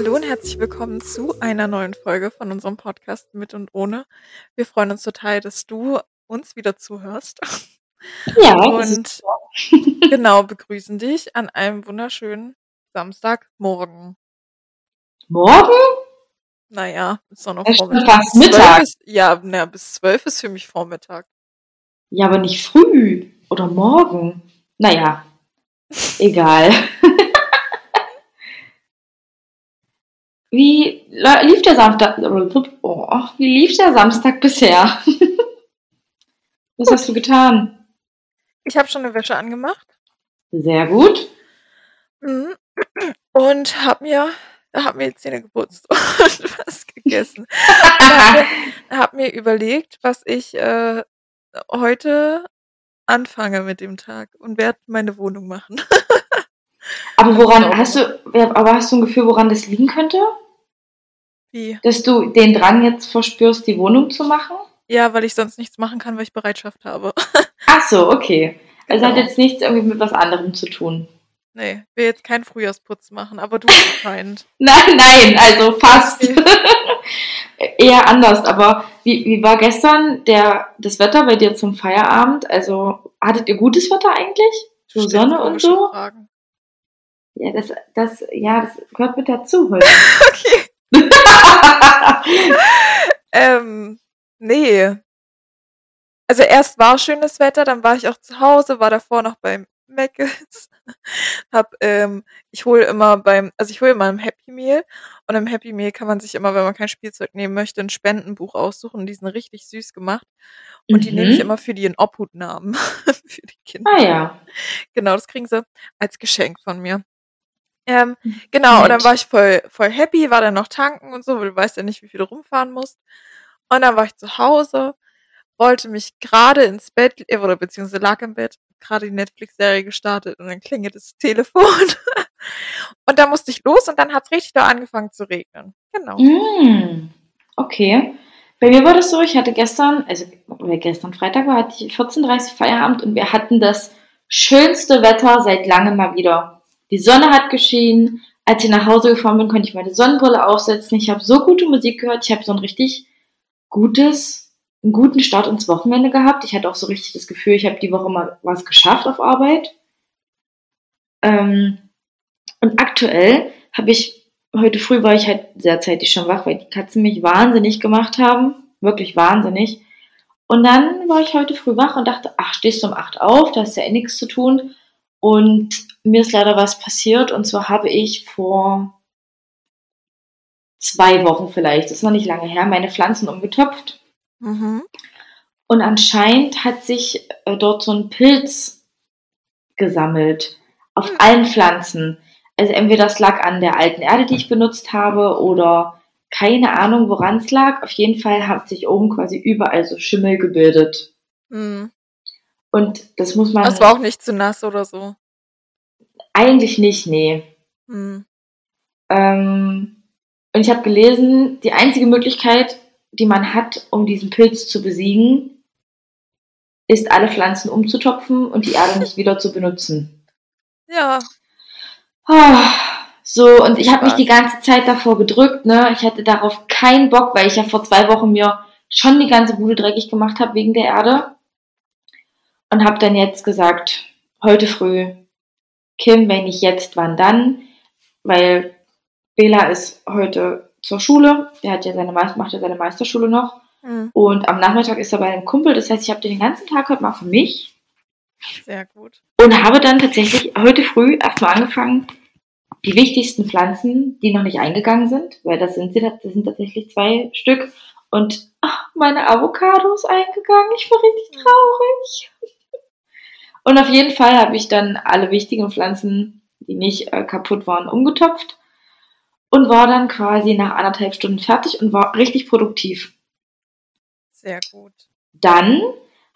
Hallo und herzlich willkommen zu einer neuen Folge von unserem Podcast Mit und Ohne. Wir freuen uns total, dass du uns wieder zuhörst. Ja, und genau begrüßen dich an einem wunderschönen Samstagmorgen. Morgen? Naja, ist doch noch ja, Vormittag. fast Mittag. Ist, ja, na, bis zwölf ist für mich Vormittag. Ja, aber nicht früh oder morgen. Naja, egal. Wie lief der Samstag? Oh, wie lief der Samstag bisher? Was hast du getan? Ich habe schon eine Wäsche angemacht. Sehr gut. Mhm. Und habe mir, hab mir Zähne geputzt und was gegessen. habe hab mir überlegt, was ich äh, heute anfange mit dem Tag und werde meine Wohnung machen. aber woran hast du, aber hast du ein Gefühl, woran das liegen könnte? Wie? Dass du den Drang jetzt verspürst, die Wohnung zu machen? Ja, weil ich sonst nichts machen kann, weil ich Bereitschaft habe. Ach so, okay. Also Genau. hat jetzt nichts irgendwie mit was anderem zu tun. Nee, will jetzt keinen Frühjahrsputz machen, aber du anscheinend. Nein, nein, also fast. Eher anders, aber wie, wie war gestern der, das Wetter bei dir zum Feierabend? Also hattet ihr gutes Wetter eigentlich? So Sonne und so? Fragen. Ja, das, das, ja, das gehört mit dazu heute. Okay. ähm, nee. Also erst war schönes Wetter, dann war ich auch zu Hause, war davor noch beim Mc's. Hab, ähm, ich hole immer beim, also ich hole immer ein Happy Meal und im Happy Meal kann man sich immer, wenn man kein Spielzeug nehmen möchte, ein Spendenbuch aussuchen. Die sind richtig süß gemacht. Und die nehme ich Mhm. immer für die in Obhutnamen für die Kinder. Ah ja. Genau, das kriegen sie als Geschenk von mir. Ähm, genau, und dann war ich voll, voll happy, war dann noch tanken und so, weil du weißt ja nicht, wie viel du rumfahren musst. Und dann war ich zu Hause, wollte mich gerade ins Bett, äh, oder beziehungsweise lag im Bett, gerade die Netflix-Serie gestartet und dann klingelt das Telefon. und dann musste ich los und dann hat's richtig da angefangen zu regnen. Genau. Mm, okay. Bei mir war das so, ich hatte gestern, also weil gestern Freitag war, hatte ich 14.30 Uhr Feierabend und wir hatten das schönste Wetter seit langem mal wieder. Die Sonne hat geschienen. Als ich nach Hause gefahren bin, konnte ich meine Sonnenbrille aufsetzen. Ich habe so gute Musik gehört. Ich habe so ein richtig gutes, einen guten Start ins Wochenende gehabt. Ich hatte auch so richtig das Gefühl, ich habe die Woche mal was geschafft auf Arbeit. Ähm, und aktuell habe ich, heute früh war ich halt sehr zeitig schon wach, weil die Katzen mich wahnsinnig gemacht haben. Wirklich wahnsinnig. Und dann war ich heute früh wach und dachte, ach, stehst du um 8 auf, da ist ja eh nichts zu tun. Und mir ist leider was passiert. Und zwar habe ich vor zwei Wochen vielleicht, das ist noch nicht lange her, meine Pflanzen umgetopft. Mhm. Und anscheinend hat sich äh, dort so ein Pilz gesammelt. Auf Hm. allen Pflanzen. Also entweder das lag an der alten Erde, die ich benutzt habe, oder keine Ahnung, woran es lag. Auf jeden Fall hat sich oben quasi überall so Schimmel gebildet. Mhm. Und das muss man Das war auch nicht zu nass oder so. eigentlich nicht, nee. Mhm. Ähm, und ich habe gelesen, die einzige Möglichkeit, die man hat, um diesen Pilz zu besiegen, ist alle Pflanzen umzutopfen und die Erde nicht wieder zu benutzen. Ja, Ah, So, und ich habe mich die ganze Zeit davor gedrückt, ne? Ich hatte darauf keinen Bock, weil ich ja vor zwei Wochen mir schon die ganze Bude dreckig gemacht habe wegen der Erde. Und habe dann jetzt gesagt, heute früh, Kim, wenn nicht jetzt, wann dann? Weil Bela ist heute zur Schule, der hat ja seine, macht ja seine Meisterschule noch. Mhm. Und am Nachmittag ist er bei einem Kumpel. Das heißt, ich habe den ganzen Tag heute mal für mich Sehr gut. und habe dann tatsächlich heute früh erstmal angefangen, die wichtigsten Pflanzen, die noch nicht eingegangen sind, weil das sind sie, das sind tatsächlich zwei Stück. Und ach, meine Avocado ist eingegangen. Ich war richtig traurig. Und auf jeden Fall habe ich dann alle wichtigen Pflanzen, die nicht äh, kaputt waren, umgetopft und war dann quasi nach anderthalb Stunden fertig und war richtig produktiv. Sehr gut. Dann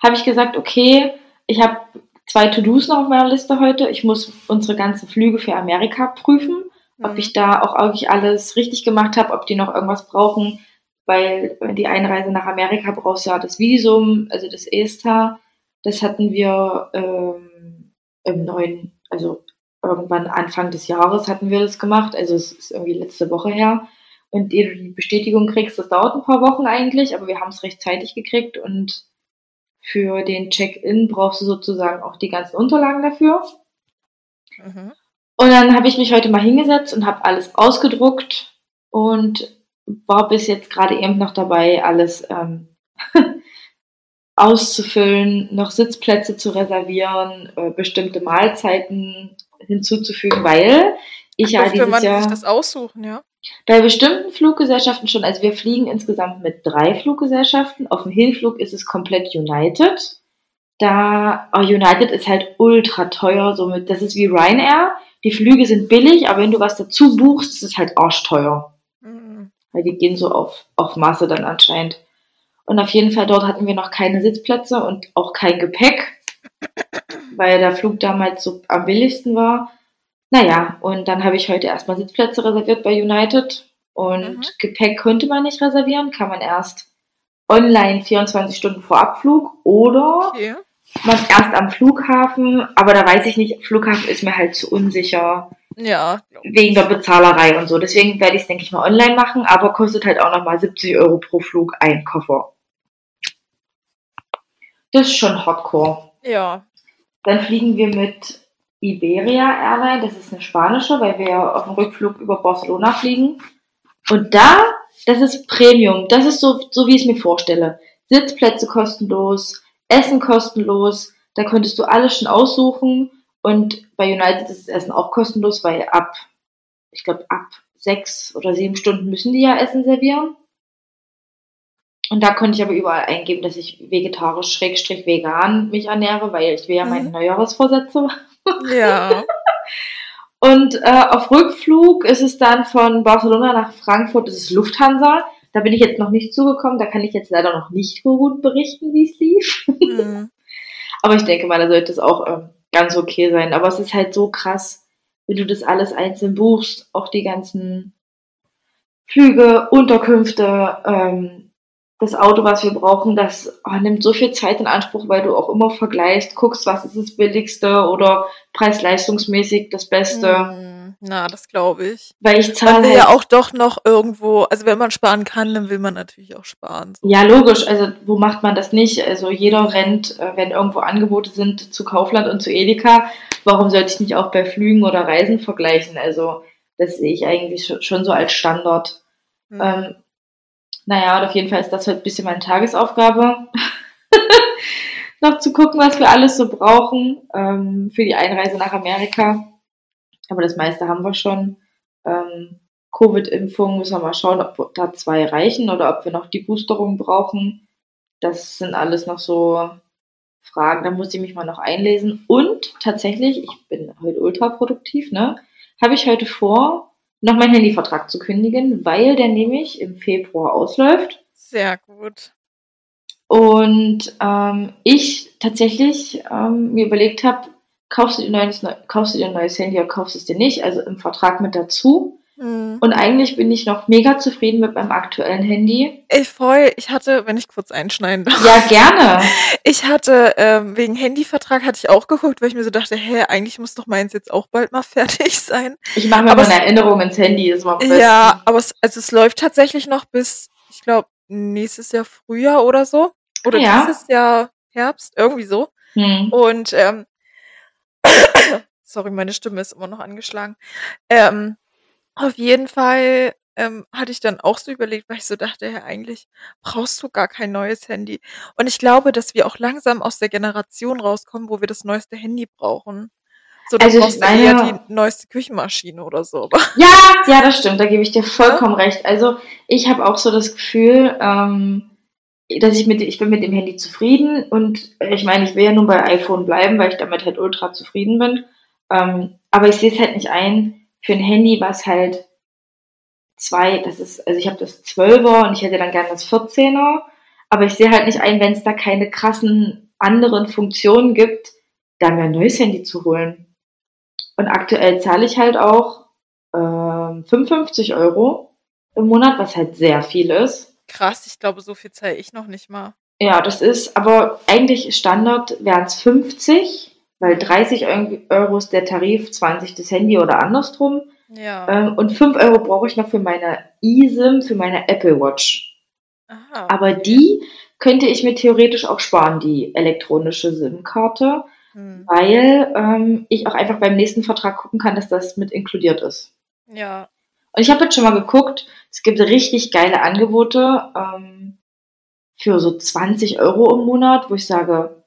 habe ich gesagt, okay, ich habe zwei To-Dos noch auf meiner Liste heute. Ich muss unsere ganzen Flüge für Amerika prüfen, ob Mhm. ich da auch wirklich alles richtig gemacht habe, ob die noch irgendwas brauchen, weil die Einreise nach Amerika brauchst du ja das Visum, also das ESTA. Das hatten wir ähm, im neuen, also irgendwann Anfang des Jahres hatten wir das gemacht, also es ist irgendwie letzte Woche her. Und ehe du die Bestätigung kriegst, das dauert ein paar Wochen eigentlich, aber wir haben es rechtzeitig gekriegt und für den Check-in brauchst du sozusagen auch die ganzen Unterlagen dafür. Mhm. Und dann habe ich mich heute mal hingesetzt und habe alles ausgedruckt und war bis jetzt gerade eben noch dabei, alles ähm, auszufüllen, noch Sitzplätze zu reservieren, äh, bestimmte Mahlzeiten hinzuzufügen, weil ich ja dieses man Jahr sich das aussuchen, ja. Bei bestimmten Fluggesellschaften schon, also wir fliegen insgesamt mit drei Fluggesellschaften. Auf dem Hinflug ist es komplett United. Da oh, United ist halt ultra teuer, somit das ist wie Ryanair. Die Flüge sind billig, aber wenn du was dazu buchst, ist es halt arschteuer. Mhm. Weil die gehen so auf, auf Masse dann anscheinend. Und auf jeden Fall dort hatten wir noch keine Sitzplätze und auch kein Gepäck, weil der Flug damals so am billigsten war. Naja, und dann habe ich heute erstmal Sitzplätze reserviert bei United und mhm. Gepäck konnte man nicht reservieren, kann man erst online 24 Stunden vor Abflug oder okay. man erst am Flughafen, aber da weiß ich nicht, Flughafen ist mir halt zu unsicher. Ja. Wegen der Bezahlerei und so. Deswegen werde ich es, denke ich mal, online machen, aber kostet halt auch nochmal 70 Euro pro Flug ein Koffer. Das ist schon Hardcore. Ja. Dann fliegen wir mit Iberia Airline, das ist eine spanische, weil wir auf dem Rückflug über Barcelona fliegen. Und da, das ist Premium. Das ist so, so wie ich es mir vorstelle. Sitzplätze kostenlos, Essen kostenlos. Da könntest du alles schon aussuchen. Und bei United ist das Essen auch kostenlos, weil ab, ich glaube, ab sechs oder sieben Stunden müssen die ja Essen servieren. Und da konnte ich aber überall eingeben, dass ich vegetarisch, schrägstrich vegan mich ernähre, weil ich will ja meine mhm. Neujahresvorsätze ja. Und äh, auf Rückflug ist es dann von Barcelona nach Frankfurt, das ist Lufthansa. Da bin ich jetzt noch nicht zugekommen, da kann ich jetzt leider noch nicht so gut berichten, wie es lief. Mhm. Aber ich denke mal, da sollte es auch ähm, ganz okay sein. Aber es ist halt so krass, wenn du das alles einzeln buchst, auch die ganzen Flüge, Unterkünfte, ähm, das Auto, was wir brauchen, das oh, nimmt so viel Zeit in Anspruch, weil du auch immer vergleichst, guckst, was ist das billigste oder preis-leistungsmäßig das Beste. Hm, na, das glaube ich. Weil ich zahle. Man will ja auch doch noch irgendwo, also wenn man sparen kann, dann will man natürlich auch sparen. So. Ja, logisch. Also wo macht man das nicht? Also jeder rennt, äh, wenn irgendwo Angebote sind, zu Kaufland und zu Edeka. Warum sollte ich nicht auch bei Flügen oder Reisen vergleichen? Also das sehe ich eigentlich schon so als Standard. Mhm. Ähm, naja, und auf jeden Fall ist das halt ein bisschen meine Tagesaufgabe. noch zu gucken, was wir alles so brauchen ähm, für die Einreise nach Amerika. Aber das meiste haben wir schon. Ähm, Covid-Impfung müssen wir mal schauen, ob da zwei reichen oder ob wir noch die Boosterung brauchen. Das sind alles noch so Fragen, da muss ich mich mal noch einlesen. Und tatsächlich, ich bin heute ultra produktiv, ne? Habe ich heute vor, noch meinen Handyvertrag zu kündigen, weil der nämlich im Februar ausläuft. Sehr gut. Und ähm, ich tatsächlich ähm, mir überlegt habe, kaufst du, dir neues, kaufst du dir ein neues Handy oder kaufst du es dir nicht, also im Vertrag mit dazu. Mhm. Und eigentlich bin ich noch mega zufrieden mit meinem aktuellen Handy. Ich voll, ich hatte, wenn ich kurz einschneiden darf. Ja, gerne. Ich hatte, ähm, wegen Handyvertrag hatte ich auch geguckt, weil ich mir so dachte, hä, eigentlich muss doch meins jetzt auch bald mal fertig sein. Ich mache mir aber mal eine Erinnerung ins Handy, ist mal Ja, aber es, also es läuft tatsächlich noch bis, ich glaube, nächstes Jahr Frühjahr oder so. Oder ja. dieses Jahr Herbst, irgendwie so. Hm. Und ähm, sorry, meine Stimme ist immer noch angeschlagen. Ähm, auf jeden Fall, ähm, hatte ich dann auch so überlegt, weil ich so dachte: „Ja, eigentlich brauchst du gar kein neues Handy.“ Und ich glaube, dass wir auch langsam aus der Generation rauskommen, wo wir das neueste Handy brauchen. So, dann Also, brauchst du eher die neueste Küchenmaschine oder so, Ja, ja, das stimmt, da gebe ich dir Ja? vollkommen recht. Also, ich habe auch so das Gefühl, ähm, dass ich mit ich bin mit dem Handy zufrieden und ich meine, ich will ja nun bei iPhone bleiben, weil ich damit halt ultra zufrieden bin. Ähm, aber ich sehe es halt nicht ein für ein Handy, was halt zwei, das ist, also ich habe das 12er und ich hätte dann gerne das 14er, aber ich sehe halt nicht ein, wenn es da keine krassen anderen Funktionen gibt, da mir ein neues Handy zu holen. Und aktuell zahle ich halt auch äh, 55 Euro im Monat, was halt sehr viel ist. Krass, ich glaube, so viel zahle ich noch nicht mal. Ja, das ist, aber eigentlich Standard wären es 50 Weil 30 Euro ist der Tarif, 20 das Handy oder andersrum. Ja. Ähm, und 5 Euro brauche ich noch für meine eSIM, für meine Apple Watch. Aha. Aber die könnte ich mir theoretisch auch sparen, die elektronische SIM-Karte, Hm. weil ähm, ich auch einfach beim nächsten Vertrag gucken kann, dass das mit inkludiert ist. Ja. Und ich habe jetzt schon mal geguckt, es gibt richtig geile Angebote ähm, für so 20 Euro im Monat, wo ich sage,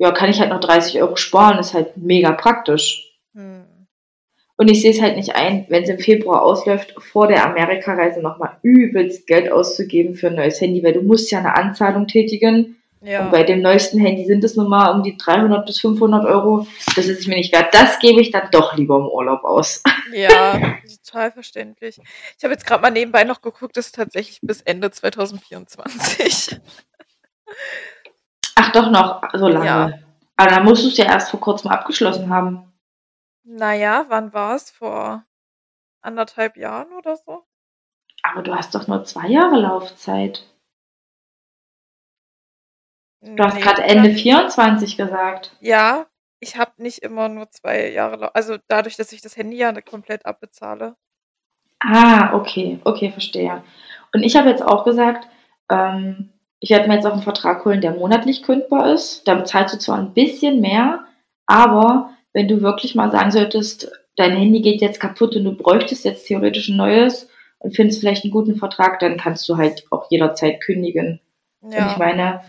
ja, kann ich halt noch 30 Euro sparen, ist halt mega praktisch. Hm. Und ich sehe es halt nicht ein, wenn es im Februar ausläuft, vor der Amerikareise nochmal übelst Geld auszugeben für ein neues Handy, weil du musst ja eine Anzahlung tätigen. Ja. Und bei dem neuesten Handy sind es nun mal um die 300 bis 500 Euro. Das ist mir nicht wert. Das gebe ich dann doch lieber im Urlaub aus. Ja, total verständlich. Ich habe jetzt gerade mal nebenbei noch geguckt, das ist tatsächlich bis Ende 2024. Ach doch noch, so lange. Ja. Aber dann musst du es ja erst vor kurzem abgeschlossen haben. Naja, wann war es? Vor anderthalb Jahren oder so? Aber du hast doch nur zwei Jahre Laufzeit. Du hast Nee, gerade oder? Ende 24 gesagt. Ja, ich habe nicht immer nur zwei Jahre, lau- also dadurch, dass ich das Handy ja komplett abbezahle. Ah, okay, okay, verstehe. Und ich habe jetzt auch gesagt, ähm, ich werde mir jetzt auch einen Vertrag holen, der monatlich kündbar ist. Da bezahlst du zwar ein bisschen mehr, aber wenn du wirklich mal sagen solltest, dein Handy geht jetzt kaputt und du bräuchtest jetzt theoretisch ein neues und findest vielleicht einen guten Vertrag, dann kannst du halt auch jederzeit kündigen. Und ich Ja, meine,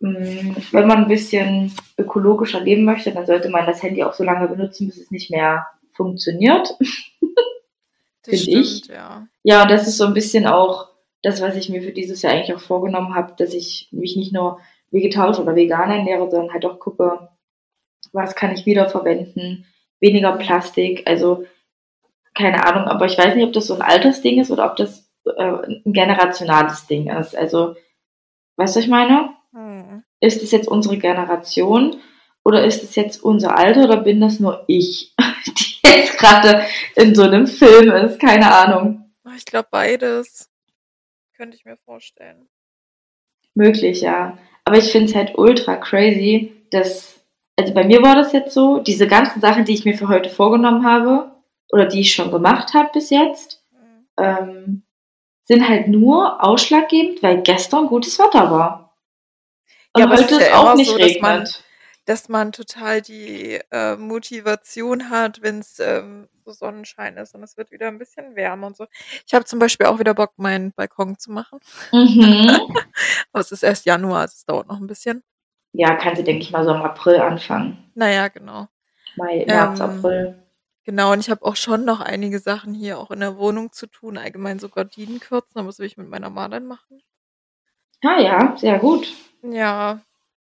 mh, wenn man ein bisschen ökologischer leben möchte, dann sollte man das Handy auch so lange benutzen, bis es nicht mehr funktioniert. das find ich. ja. Ja, und das ist so ein bisschen auch das, was ich mir für dieses Jahr eigentlich auch vorgenommen habe, dass ich mich nicht nur vegetarisch oder vegan ernähre, sondern halt auch gucke, was kann ich wiederverwenden, weniger Plastik, also keine Ahnung, aber ich weiß nicht, ob das so ein Altersding ist oder ob das äh, ein generationales Ding ist. Also, weißt du, was ich meine? Hm. Ist es jetzt unsere Generation oder ist es jetzt unser Alter oder bin das nur ich, die jetzt gerade in so einem Film ist? Keine Ahnung. Ich glaube beides. Könnte ich mir vorstellen. Möglich, ja. Aber ich finde es halt ultra crazy, dass, also bei mir war das jetzt so, diese ganzen Sachen, die ich mir für heute vorgenommen habe oder die ich schon gemacht habe bis jetzt, Hm. ähm, sind halt nur ausschlaggebend, weil gestern gutes Wetter war. Und Ja, heute ist ja auch nicht so, regnet. Dass man total die äh, Motivation hat, wenn es ähm, so Sonnenschein ist und es wird wieder ein bisschen wärmer und so. Ich habe zum Beispiel auch wieder Bock, meinen Balkon zu machen. Mhm. Aber es ist erst Januar, also es dauert noch ein bisschen. Ja, kann sie, denke ich mal, so im April anfangen. Naja, genau. Mai, März, Ähm, April. Genau, und ich habe auch schon noch einige Sachen hier auch in der Wohnung zu tun, allgemein so Gardinen kürzen, aber das will ich mit meiner Mama dann machen. Ah ja, sehr gut. Ja.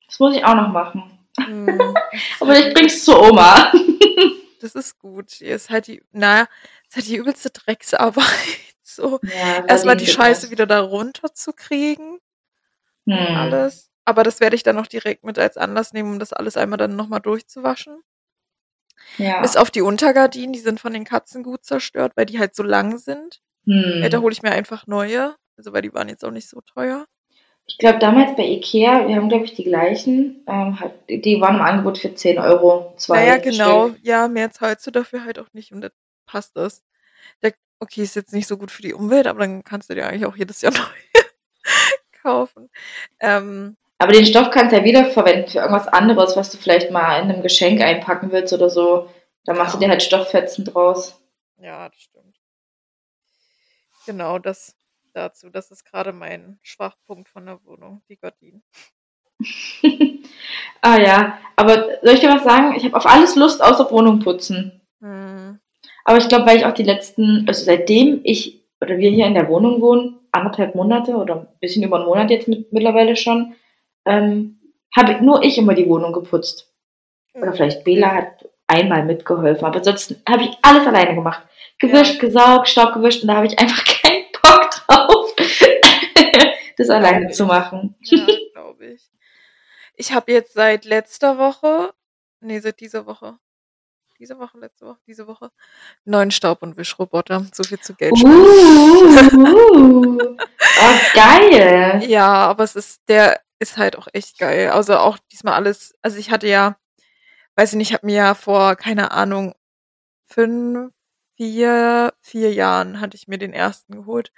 Das muss ich auch noch machen. Hm, Aber ich bring's zur Oma. Das ist gut. Hier ist halt die, naja, ist halt die übelste Drecksarbeit. So, Ja, erstmal die Scheiße das. wieder da runter zu kriegen und Hm. alles. Aber das werde ich dann noch direkt mit als Anlass nehmen, um das alles einmal dann nochmal durchzuwaschen. Ja. Bis auf die Untergardinen, die sind von den Katzen gut zerstört, weil die halt so lang sind. Ja, da Hm. hole ich mir einfach neue. Also, weil die waren jetzt auch nicht so teuer. Ich glaube, damals bei Ikea, wir haben, glaube ich, die gleichen, ähm, hat, die waren im Angebot für 10 Euro. Zwei Naja, genau. Stück. Ja, mehr zahlst du dafür halt auch nicht und dann passt das. Der, okay, ist jetzt nicht so gut für die Umwelt, aber dann kannst du dir eigentlich auch jedes Jahr neue kaufen. Ähm, Aber den Stoff kannst du ja wiederverwenden für irgendwas anderes, was du vielleicht mal in einem Geschenk einpacken willst oder so. Da machst du Ja. dir halt Stofffetzen draus. ja, das stimmt. Genau, das dazu. Das ist gerade mein Schwachpunkt von der Wohnung, die Gardinen. ah ja, aber soll ich dir was sagen? Ich habe auf alles Lust außer Wohnung putzen. Hm. Aber ich glaube, weil ich auch die letzten, also seitdem ich oder wir hier in der Wohnung wohnen, anderthalb Monate oder ein bisschen über einen Monat jetzt mit, mittlerweile schon, ähm, habe nur ich immer die Wohnung geputzt. Oder vielleicht Bela hat einmal mitgeholfen, aber ansonsten habe ich alles alleine gemacht. Gewischt, gesaugt, Staub gewischt und da habe ich einfach das alleine zu machen. Ja, glaube ich. Ich habe jetzt seit letzter Woche, nee, seit dieser Woche, diese Woche, letzte Woche, diese Woche, neuen Staub- und Wischroboter. So viel zu Geld. Uh, oh, geil. Ja, aber es ist, der ist halt auch echt geil. Also auch diesmal alles, also ich hatte ja weiß ich nicht, ich habe mir ja vor, keine Ahnung, fünf, vier, vier Jahren hatte ich mir den ersten geholt.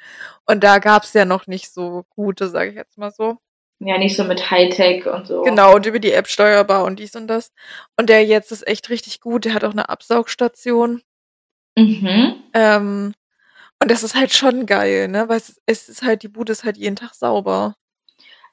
Und da gab's ja noch nicht so gute, sage ich jetzt mal so. Ja, nicht so mit Hightech und so. Genau, und über die App steuerbar und dies und das. Und der jetzt ist echt richtig gut. Der hat auch eine Absaugstation. Mhm. Ähm, und das ist halt schon geil, ne? Weil es, es ist halt, die Bude ist halt jeden Tag sauber.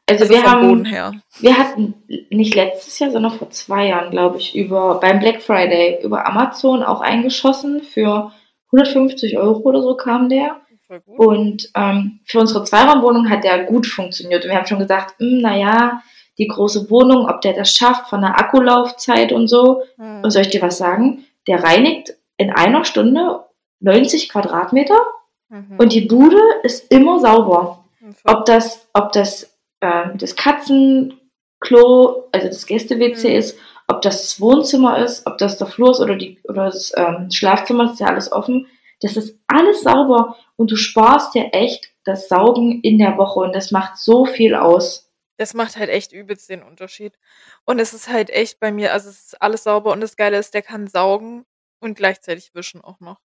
Also, Also wir haben, her. wir hatten nicht letztes Jahr, sondern vor zwei Jahren, glaube ich, über beim Black Friday über Amazon auch eingeschossen. Für 150 Euro oder so kam der. Und ähm, für unsere Zweiraumwohnung hat der gut funktioniert. Und wir haben schon gesagt, hm, naja, die große Wohnung, ob der das schafft von der Akkulaufzeit und so. Hm. Und soll ich dir was sagen? Der reinigt in einer Stunde 90 Quadratmeter Mhm. und die Bude ist immer sauber. Ob das, ob das ähm, das Katzenklo, also das Gäste-WC Mhm. ist, ob das das Wohnzimmer ist, ob das der Flur ist oder, die, oder das ähm, Schlafzimmer, ist ja alles offen. Das ist alles sauber und du sparst dir echt das Saugen in der Woche und das macht so viel aus. Das macht halt echt übelst den Unterschied. Und es ist halt echt bei mir, also es ist alles sauber und das Geile ist, der kann saugen und gleichzeitig wischen auch noch.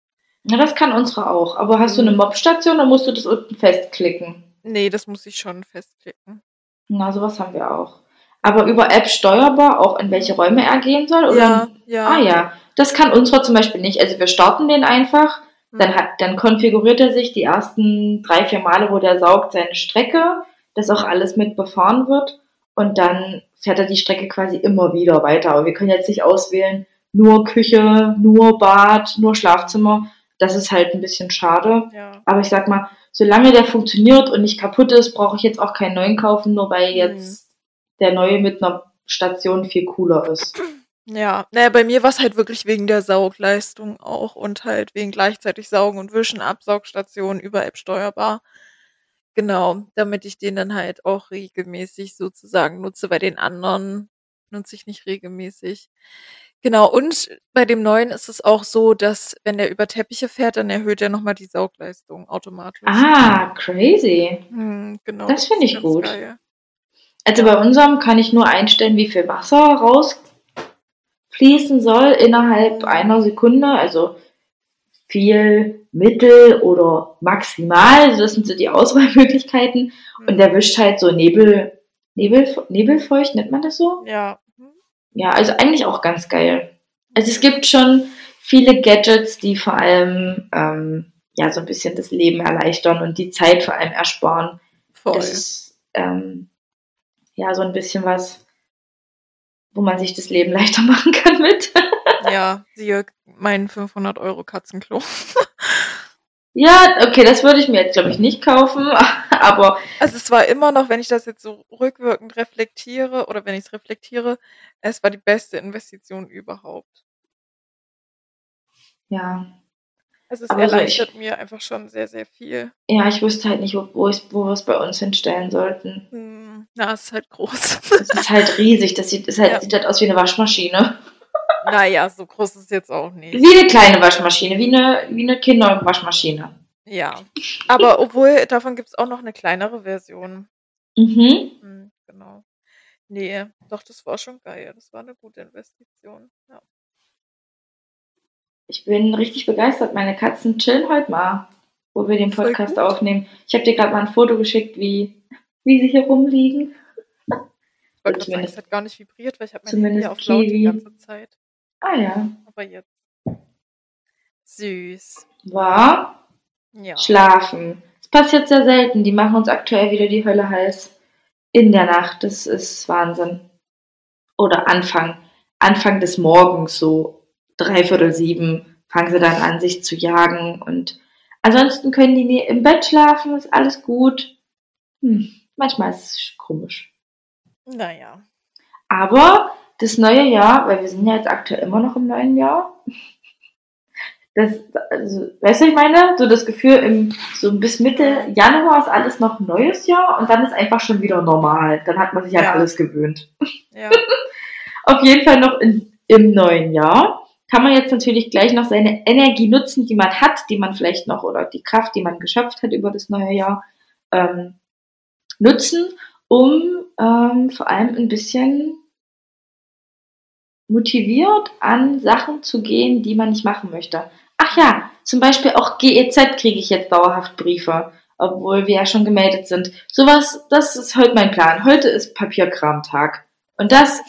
Ja, das kann unsere auch. Aber hast du eine Mhm. Mobstation, dann musst du das unten festklicken. Nee, das muss ich schon festklicken. Na, sowas haben wir auch. Aber über App steuerbar, auch in welche Räume er gehen soll? Oder? Ja, ja. Ah ja, das kann unsere zum Beispiel nicht. Also wir starten den einfach, Hm. dann, hat, dann konfiguriert er sich die ersten drei, vier Male, wo der saugt, seine Strecke, dass auch alles mit befahren wird und dann fährt er die Strecke quasi immer wieder weiter. Aber wir können jetzt nicht auswählen, nur Küche, nur Bad, nur Schlafzimmer. Das ist halt ein bisschen schade. ja. Aber ich sag mal, solange der funktioniert und nicht kaputt ist, brauche ich jetzt auch keinen neuen kaufen, nur weil Mhm. jetzt der neue mit einer Station viel cooler ist. Ja, naja, bei mir war es halt wirklich wegen der Saugleistung auch und halt wegen gleichzeitig Saugen und Wischen, Absaugstation über App steuerbar. Genau, damit ich den dann halt auch regelmäßig sozusagen nutze. Bei den anderen nutze ich nicht regelmäßig. Genau, und bei dem neuen ist es auch so, dass wenn der über Teppiche fährt, dann erhöht er nochmal die Saugleistung automatisch. Ah, crazy. Hm, genau. Das finde ich gut. geil. Also bei unserem kann ich nur einstellen, wie viel Wasser rausfließen soll innerhalb einer Sekunde. Also viel, mittel oder maximal. Das sind so die Auswahlmöglichkeiten. Und der wischt halt so Nebel, Nebel, Nebelfeucht, nennt man das so? Ja. Ja, also eigentlich auch ganz geil. Also es gibt schon viele Gadgets, die vor allem ähm, ja so ein bisschen das Leben erleichtern und die Zeit vor allem ersparen. Voll. Das ist ähm, ja so ein bisschen was, wo man sich das Leben leichter machen kann mit. Ja, siehe mein 500 Euro Katzenklo. ja, okay, das würde ich mir jetzt glaube ich nicht kaufen, aber Also es war immer noch, wenn ich das jetzt so rückwirkend reflektiere oder wenn ich es reflektiere, es war die beste Investition überhaupt. ja, Also es Aber erleichtert mir einfach schon sehr, sehr viel. ja, ich wüsste halt nicht, wo, wo, ich, wo wir es bei uns hinstellen sollten. Hm, na, es ist halt groß. Es ist halt riesig, das sieht, das halt, Ja. sieht halt aus wie eine Waschmaschine. Naja, so groß ist es jetzt auch nicht. Wie eine kleine Waschmaschine, wie eine, wie eine Kinderwaschmaschine. Ja. Aber obwohl, davon gibt es auch noch eine kleinere Version. Mhm. Hm, genau. Nee, doch, das war schon geil. Das war eine gute Investition. Ja. Ich bin richtig begeistert. Meine Katzen chillen heute mal, wo wir den Podcast aufnehmen. Ich habe dir gerade mal ein Foto geschickt, wie, wie sie hier rumliegen. Ich wollte gerade sagen, Zumindest- es hat gar nicht vibriert, weil ich habe mein zumindest Handy auf laut die Kiwi. ganze Zeit. Ah ja. Aber jetzt. Süß. War Ja. schlafen. Das passiert sehr selten. Die machen uns aktuell wieder die Hölle heiß. In der Nacht. Das ist Wahnsinn. Oder Anfang. Anfang des Morgens, so dreiviertel sieben, fangen sie dann an, sich zu jagen. Und ansonsten können die im Bett schlafen, ist alles gut. Hm, manchmal ist es komisch. Naja. Aber das neue Jahr, weil wir sind ja jetzt aktuell immer noch im neuen Jahr. Das, also, weißt du, ich meine, so das Gefühl, im, so bis Mitte Januar ist alles noch ein neues Jahr und dann ist einfach schon wieder normal. Dann hat man sich an Ja. alles gewöhnt. Ja. Auf jeden Fall noch in, im neuen Jahr kann man jetzt natürlich gleich noch seine Energie nutzen, die man hat, die man vielleicht noch oder die Kraft, die man geschöpft hat über das neue Jahr, ähm, nutzen, um ähm, vor allem ein bisschen motiviert, an Sachen zu gehen, die man nicht machen möchte. Ach ja, zum Beispiel auch GEZ kriege ich jetzt dauerhaft Briefe, obwohl wir ja schon gemeldet sind. Sowas, das ist heute mein Plan. Heute ist Papierkramtag. Und das,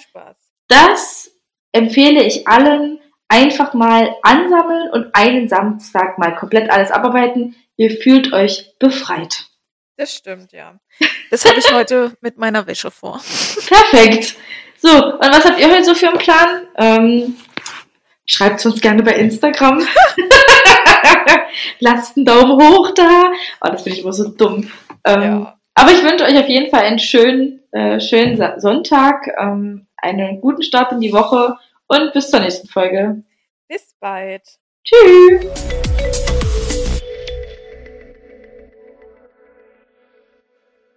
das empfehle ich allen, einfach mal ansammeln und einen Samstag mal komplett alles abarbeiten. Ihr fühlt euch befreit. Das stimmt, ja. Das habe ich heute mit meiner Wäsche vor. Perfekt. So, und was habt ihr heute so für einen Plan? Ähm, Schreibt uns gerne bei Instagram. Lasst einen Daumen hoch da. Oh, das finde ich immer so dumm. Ähm, ja. Aber ich wünsche euch auf jeden Fall einen schönen, äh, schönen Sonntag, ähm, einen guten Start in die Woche und bis zur nächsten Folge. Bis bald. Tschüss.